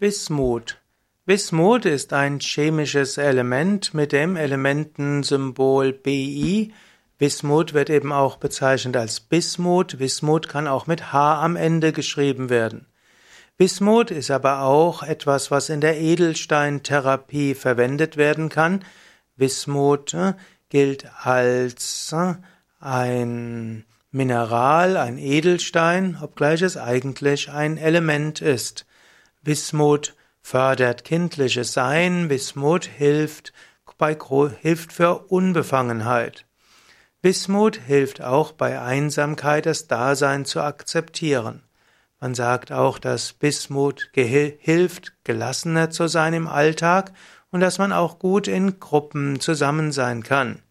Wismut. Wismut ist ein chemisches Element mit dem Elementensymbol Bi. Wismut wird eben auch bezeichnet als Bismut. Wismut kann auch mit H am Ende geschrieben werden. Wismut ist aber auch etwas, was in der Edelsteintherapie verwendet werden kann. Wismut äh, gilt als äh, ein Mineral, ein Edelstein, obgleich es eigentlich ein Element ist. Wismut fördert kindliches Sein, Wismut hilft, bei, hilft für Unbefangenheit. Wismut hilft auch bei Einsamkeit das Dasein zu akzeptieren. Man sagt auch, dass Bismut hilft, gelassener zu sein im Alltag und dass man auch gut in Gruppen zusammen sein kann.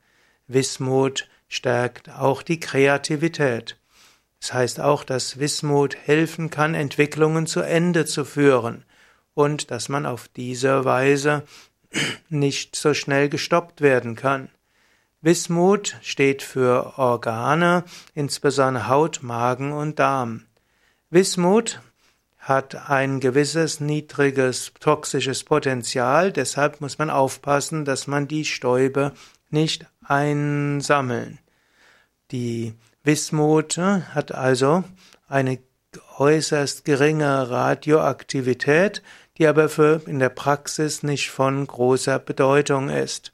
Wismut stärkt auch die Kreativität. Das heißt auch, dass Wismut helfen kann, Entwicklungen zu Ende zu führen und dass man auf diese Weise nicht so schnell gestoppt werden kann. Wismut steht für Organe, insbesondere Haut, Magen und Darm. Wismut hat ein gewisses niedriges toxisches Potenzial, deshalb muss man aufpassen, dass man die Stäube nicht einsammeln. Die Wismut hat also eine äußerst geringe Radioaktivität, die aber für in der Praxis nicht von großer Bedeutung ist.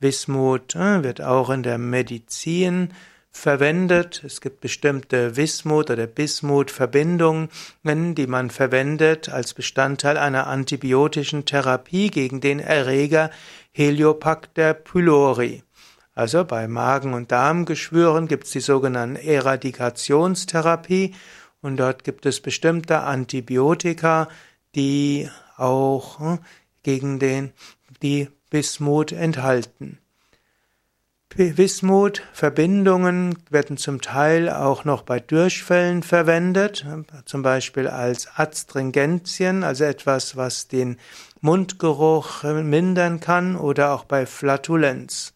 Wismut äh, wird auch in der Medizin verwendet. Es gibt bestimmte Wismut oder Bismut-Verbindungen, die man verwendet als Bestandteil einer antibiotischen Therapie gegen den Erreger Heliobacter pylori. Also bei Magen- und Darmgeschwüren gibt es die sogenannte Eradikationstherapie und dort gibt es bestimmte Antibiotika, die auch hm, gegen den, die Bismut enthalten. Bismut Verbindungen werden zum Teil auch noch bei Durchfällen verwendet, zum Beispiel als Astringentien, also etwas, was den Mundgeruch mindern kann, oder auch bei Flatulenz.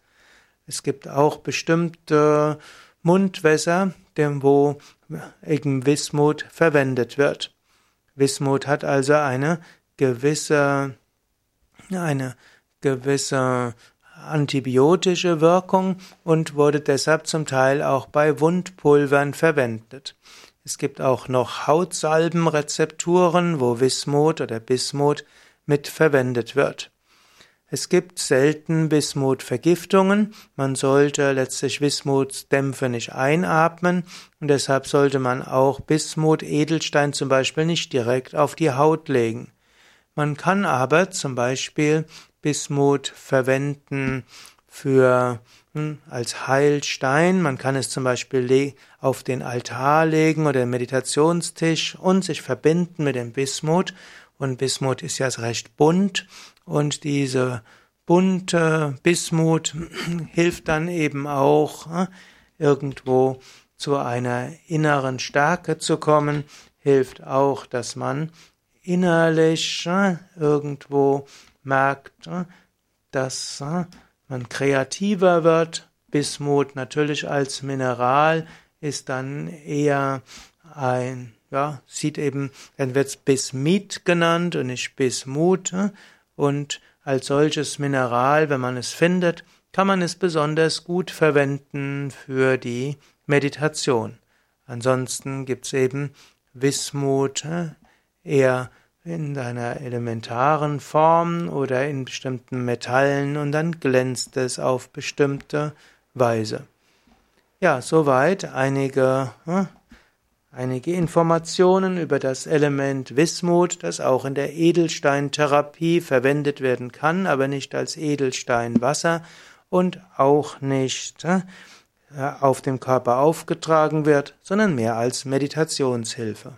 Es gibt auch bestimmte Mundwässer, wo eben Wismut verwendet wird. Wismut hat also eine gewisse, eine gewisse antibiotische Wirkung und wurde deshalb zum Teil auch bei Wundpulvern verwendet. Es gibt auch noch Hautsalbenrezepturen, wo Wismut oder Bismut mit verwendet wird. Es gibt selten Wismutvergiftungen. Man sollte letztlich Wismutsdämpfe nicht einatmen und deshalb sollte man auch Bismut, Edelstein zum Beispiel nicht direkt auf die Haut legen. Man kann aber zum Beispiel Bismut verwenden für hm, als Heilstein. Man kann es zum Beispiel auf den Altar legen oder den Meditationstisch und sich verbinden mit dem Bismut. Und Bismut ist ja recht bunt und diese bunte Bismut hilft dann eben auch äh, irgendwo zu einer inneren Stärke zu kommen, hilft auch, dass man innerlich äh, irgendwo merkt, äh, dass man kreativer wird. Bismut natürlich als Mineral ist dann eher ein, ja, sieht eben, dann wird es Bismit genannt und nicht Bismut und als solches Mineral, wenn man es findet, kann man es besonders gut verwenden für die Meditation. Ansonsten gibt's eben Wismut äh, eher in einer elementaren Form oder in bestimmten Metallen und dann glänzt es auf bestimmte Weise. Ja, soweit einige äh, Einige Informationen über das Element Wismut, das auch in der Edelsteintherapie verwendet werden kann, aber nicht als Edelsteinwasser und auch nicht äh, auf dem Körper aufgetragen wird, sondern mehr als Meditationshilfe.